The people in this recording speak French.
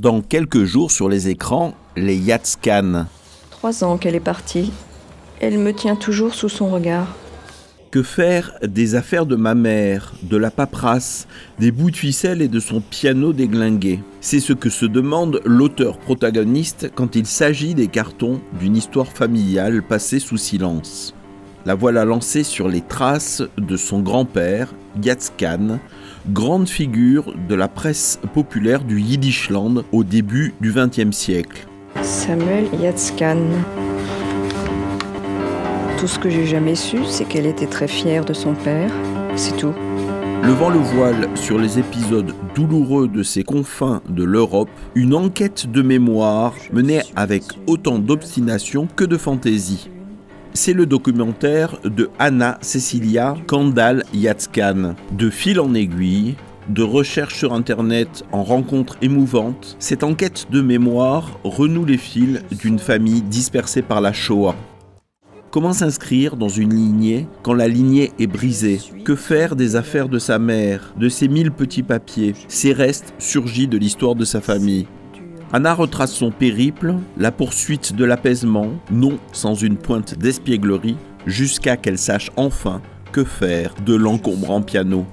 dans quelques jours sur les écrans les Yatscan. Trois ans qu'elle est partie. Elle me tient toujours sous son regard. Que faire des affaires de ma mère, de la paperasse, des bouts de ficelle et de son piano déglingué? C'est ce que se demande l'auteur protagoniste quand il s'agit des cartons d'une histoire familiale passée sous silence. La voilà lancée sur les traces de son grand-père, Yatskan, grande figure de la presse populaire du Yiddishland au début du XXe siècle. Samuel Yatskan. Tout ce que j'ai jamais su, c'est qu'elle était très fière de son père. C'est tout. Levant le voile sur les épisodes douloureux de ces confins de l'Europe, une enquête de mémoire menée avec autant d'obstination que de fantaisie. C'est le documentaire de Anna Cecilia Kandal Yatskan. De fil en aiguille, de recherche sur Internet en rencontres émouvantes, cette enquête de mémoire renoue les fils d'une famille dispersée par la Shoah. Comment s'inscrire dans une lignée quand la lignée est brisée? Que faire des affaires de sa mère, de ses mille petits papiers, ces restes surgis de l'histoire de sa famille Anna retrace son périple, la poursuite de l'apaisement, non sans une pointe d'espièglerie, jusqu'à qu'elle sache enfin que faire de l'encombrant piano.